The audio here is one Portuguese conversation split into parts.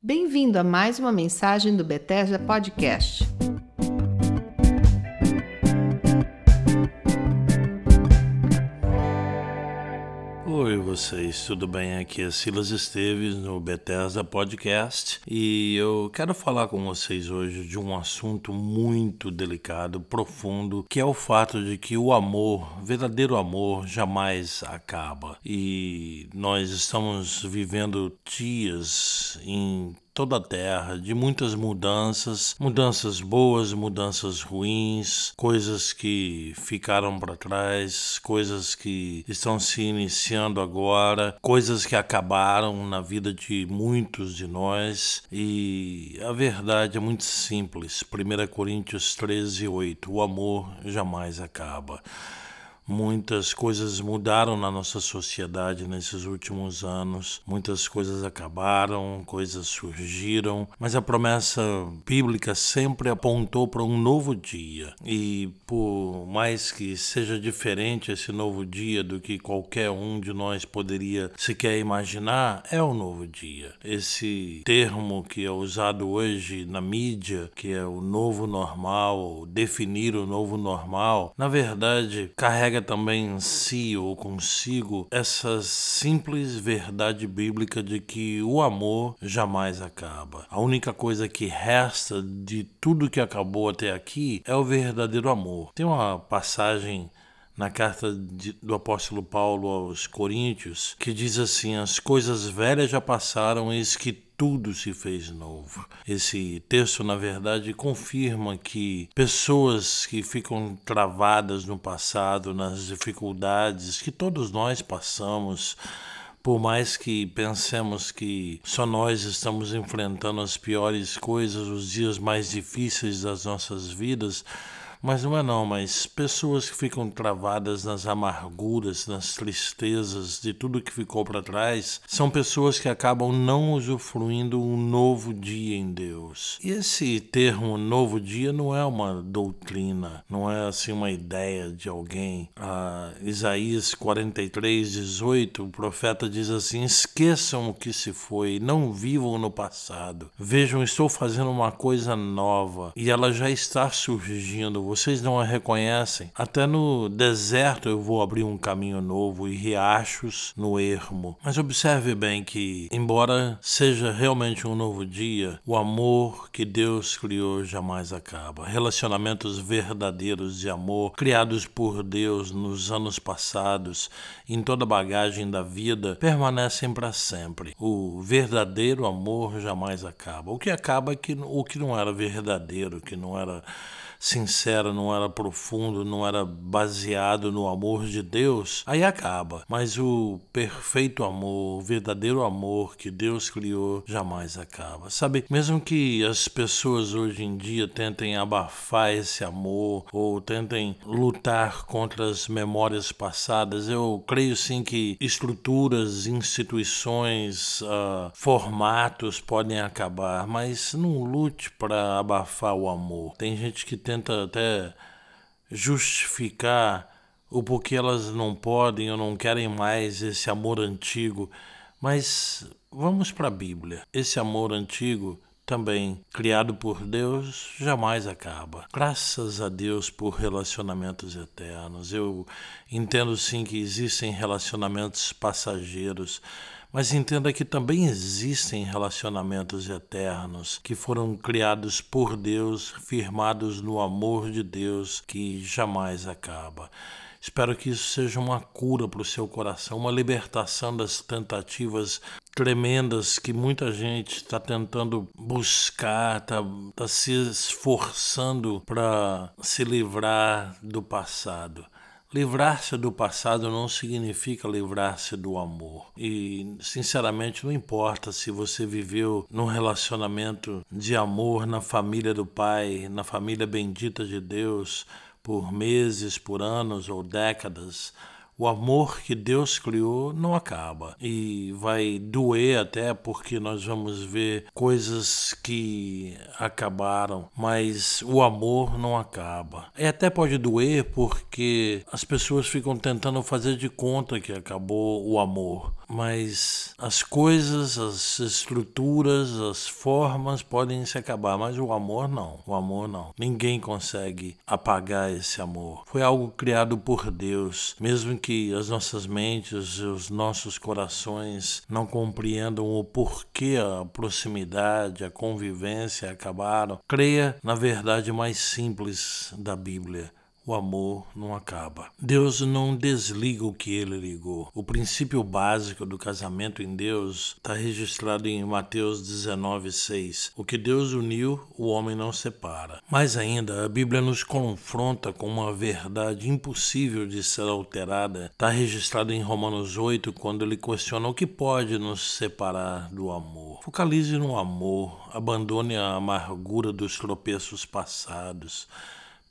Bem-vindo a mais uma mensagem do Bethesda Podcast. Vocês, tudo bem? Aqui é Silas Esteves no Bethesda Podcast e eu quero falar com vocês hoje de um assunto muito delicado, profundo, que é o fato de que o amor, verdadeiro amor, jamais acaba. E nós estamos vivendo dias em toda a terra, de muitas mudanças, mudanças boas, mudanças ruins, coisas que ficaram para trás, coisas que estão se iniciando agora, coisas que acabaram na vida de muitos de nós. E a verdade é muito simples. 1 Coríntios 13, 8. O amor jamais acaba. Muitas coisas mudaram na nossa sociedade nesses últimos anos, muitas coisas acabaram, coisas surgiram, mas a promessa bíblica sempre apontou para um novo dia. E por mais que seja diferente esse novo dia do que qualquer um de nós poderia sequer imaginar, é o um novo dia. Esse termo que é usado hoje na mídia, que é o novo normal, definir o novo normal, na verdade carrega também em si ou consigo essa simples verdade bíblica de que o amor jamais acaba. A única coisa que resta de tudo que acabou até aqui é o verdadeiro amor. Tem uma passagem na carta de, do apóstolo Paulo aos Coríntios, que diz assim: As coisas velhas já passaram, eis que tudo se fez novo. Esse texto, na verdade, confirma que pessoas que ficam travadas no passado, nas dificuldades que todos nós passamos, por mais que pensemos que só nós estamos enfrentando as piores coisas, os dias mais difíceis das nossas vidas, mas não é não, mas pessoas que ficam travadas nas amarguras, nas tristezas de tudo que ficou para trás, são pessoas que acabam não usufruindo um novo dia em Deus. E esse termo novo dia não é uma doutrina, não é assim uma ideia de alguém. Ah, Isaías 43, 18, o profeta diz assim: esqueçam o que se foi, não vivam no passado. Vejam, estou fazendo uma coisa nova e ela já está surgindo vocês não a reconhecem. Até no deserto eu vou abrir um caminho novo e riachos no ermo. Mas observe bem que, embora seja realmente um novo dia, o amor que Deus criou jamais acaba. Relacionamentos verdadeiros de amor, criados por Deus nos anos passados, em toda a bagagem da vida, permanecem para sempre. O verdadeiro amor jamais acaba. O que acaba é que o que não era verdadeiro, que não era sincero, não era profundo, não era baseado no amor de Deus, aí acaba. Mas o perfeito amor, o verdadeiro amor que Deus criou, jamais acaba. Sabe, mesmo que as pessoas hoje em dia tentem abafar esse amor ou tentem lutar contra as memórias passadas, eu creio sim que estruturas, instituições, uh, formatos podem acabar, mas não lute para abafar o amor. Tem gente que tenta até justificar o porquê elas não podem ou não querem mais esse amor antigo. Mas vamos para a Bíblia. Esse amor antigo também criado por Deus jamais acaba. Graças a Deus por relacionamentos eternos. Eu entendo sim que existem relacionamentos passageiros mas entenda que também existem relacionamentos eternos que foram criados por Deus, firmados no amor de Deus que jamais acaba. Espero que isso seja uma cura para o seu coração, uma libertação das tentativas tremendas que muita gente está tentando buscar, está tá se esforçando para se livrar do passado. Livrar-se do passado não significa livrar-se do amor. E, sinceramente, não importa se você viveu num relacionamento de amor na família do Pai, na família bendita de Deus, por meses, por anos ou décadas. O amor que Deus criou não acaba e vai doer até porque nós vamos ver coisas que acabaram, mas o amor não acaba. E até pode doer porque as pessoas ficam tentando fazer de conta que acabou o amor, mas as coisas, as estruturas, as formas podem se acabar, mas o amor não. O amor não. Ninguém consegue apagar esse amor. Foi algo criado por Deus, mesmo que as nossas mentes, os nossos corações não compreendam o porquê a proximidade, a convivência acabaram, creia na verdade mais simples da Bíblia o amor não acaba. Deus não desliga o que ele ligou. O princípio básico do casamento em Deus está registrado em Mateus 19,6. O que Deus uniu, o homem não separa. Mais ainda, a Bíblia nos confronta com uma verdade impossível de ser alterada. Está registrado em Romanos 8, quando ele questiona o que pode nos separar do amor. Focalize no amor, abandone a amargura dos tropeços passados.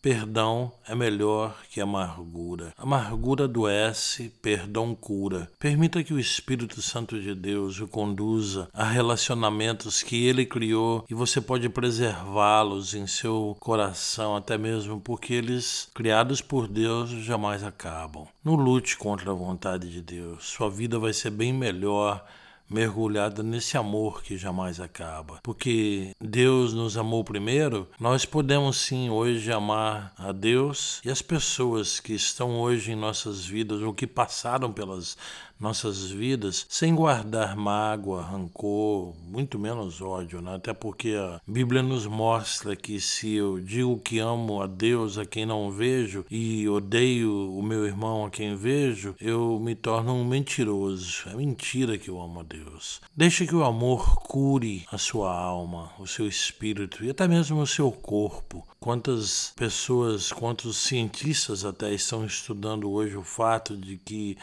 Perdão é melhor que amargura. Amargura adoece, perdão cura. Permita que o Espírito Santo de Deus o conduza a relacionamentos que ele criou e você pode preservá-los em seu coração, até mesmo porque eles, criados por Deus, jamais acabam. Não lute contra a vontade de Deus. Sua vida vai ser bem melhor mergulhada nesse amor que jamais acaba. Porque Deus nos amou primeiro, nós podemos sim hoje amar a Deus e as pessoas que estão hoje em nossas vidas ou que passaram pelas nossas vidas sem guardar mágoa, rancor, muito menos ódio, né? até porque a Bíblia nos mostra que se eu digo que amo a Deus a quem não vejo e odeio o meu irmão a quem vejo, eu me torno um mentiroso. É mentira que eu amo a Deus. Deixe que o amor cure a sua alma, o seu espírito e até mesmo o seu corpo. Quantas pessoas, quantos cientistas até estão estudando hoje o fato de que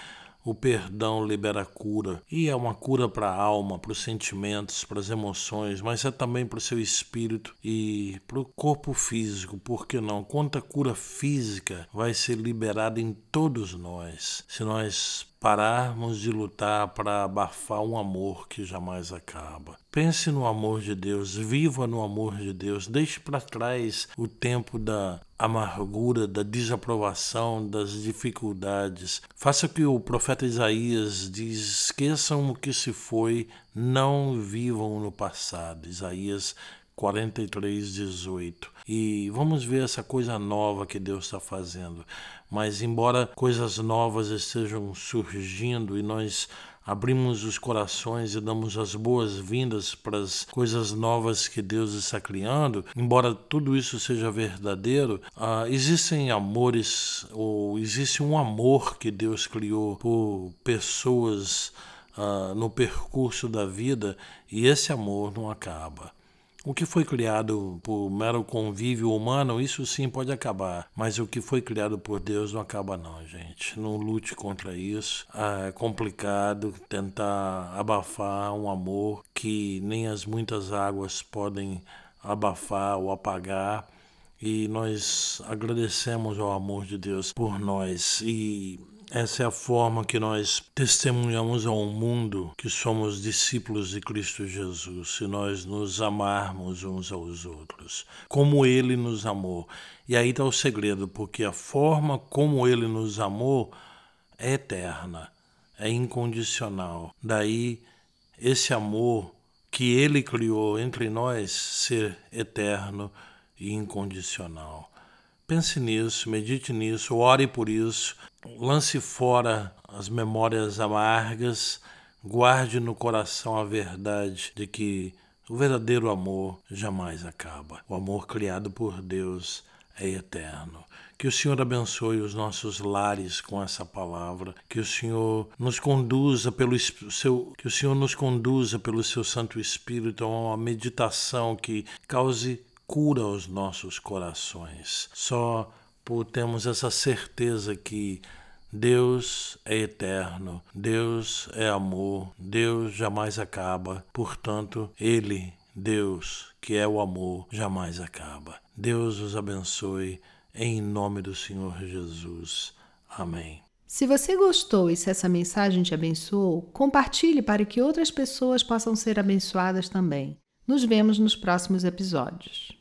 o perdão libera cura. E é uma cura para a alma, para os sentimentos, para as emoções, mas é também para o seu espírito e para o corpo físico. Por que não? Quanta cura física vai ser liberada em todos nós se nós pararmos de lutar para abafar um amor que jamais acaba. Pense no amor de Deus, viva no amor de Deus, deixe para trás o tempo da amargura, da desaprovação, das dificuldades. Faça que o profeta Isaías diz: esqueçam o que se foi, não vivam no passado. Isaías 43, 18. E vamos ver essa coisa nova que Deus está fazendo. Mas, embora coisas novas estejam surgindo e nós abrimos os corações e damos as boas-vindas para as coisas novas que Deus está criando, embora tudo isso seja verdadeiro, uh, existem amores, ou existe um amor que Deus criou por pessoas uh, no percurso da vida e esse amor não acaba. O que foi criado por mero convívio humano, isso sim pode acabar. Mas o que foi criado por Deus não acaba, não, gente. Não lute contra isso. É complicado tentar abafar um amor que nem as muitas águas podem abafar ou apagar. E nós agradecemos ao amor de Deus por nós. E essa é a forma que nós testemunhamos ao mundo que somos discípulos de Cristo Jesus, se nós nos amarmos uns aos outros, como Ele nos amou. E aí está o segredo, porque a forma como Ele nos amou é eterna, é incondicional. Daí esse amor que Ele criou entre nós ser eterno e incondicional. Pense nisso, medite nisso, ore por isso, lance fora as memórias amargas, guarde no coração a verdade de que o verdadeiro amor jamais acaba. O amor criado por Deus é eterno. Que o Senhor abençoe os nossos lares com essa palavra, que o Senhor nos conduza pelo seu, que o Senhor nos conduza pelo seu Santo Espírito a uma meditação que cause cura aos nossos corações. Só por termos essa certeza que Deus é eterno, Deus é amor, Deus jamais acaba, portanto, Ele, Deus, que é o amor, jamais acaba. Deus os abençoe, em nome do Senhor Jesus. Amém. Se você gostou e se essa mensagem te abençoou, compartilhe para que outras pessoas possam ser abençoadas também. Nos vemos nos próximos episódios.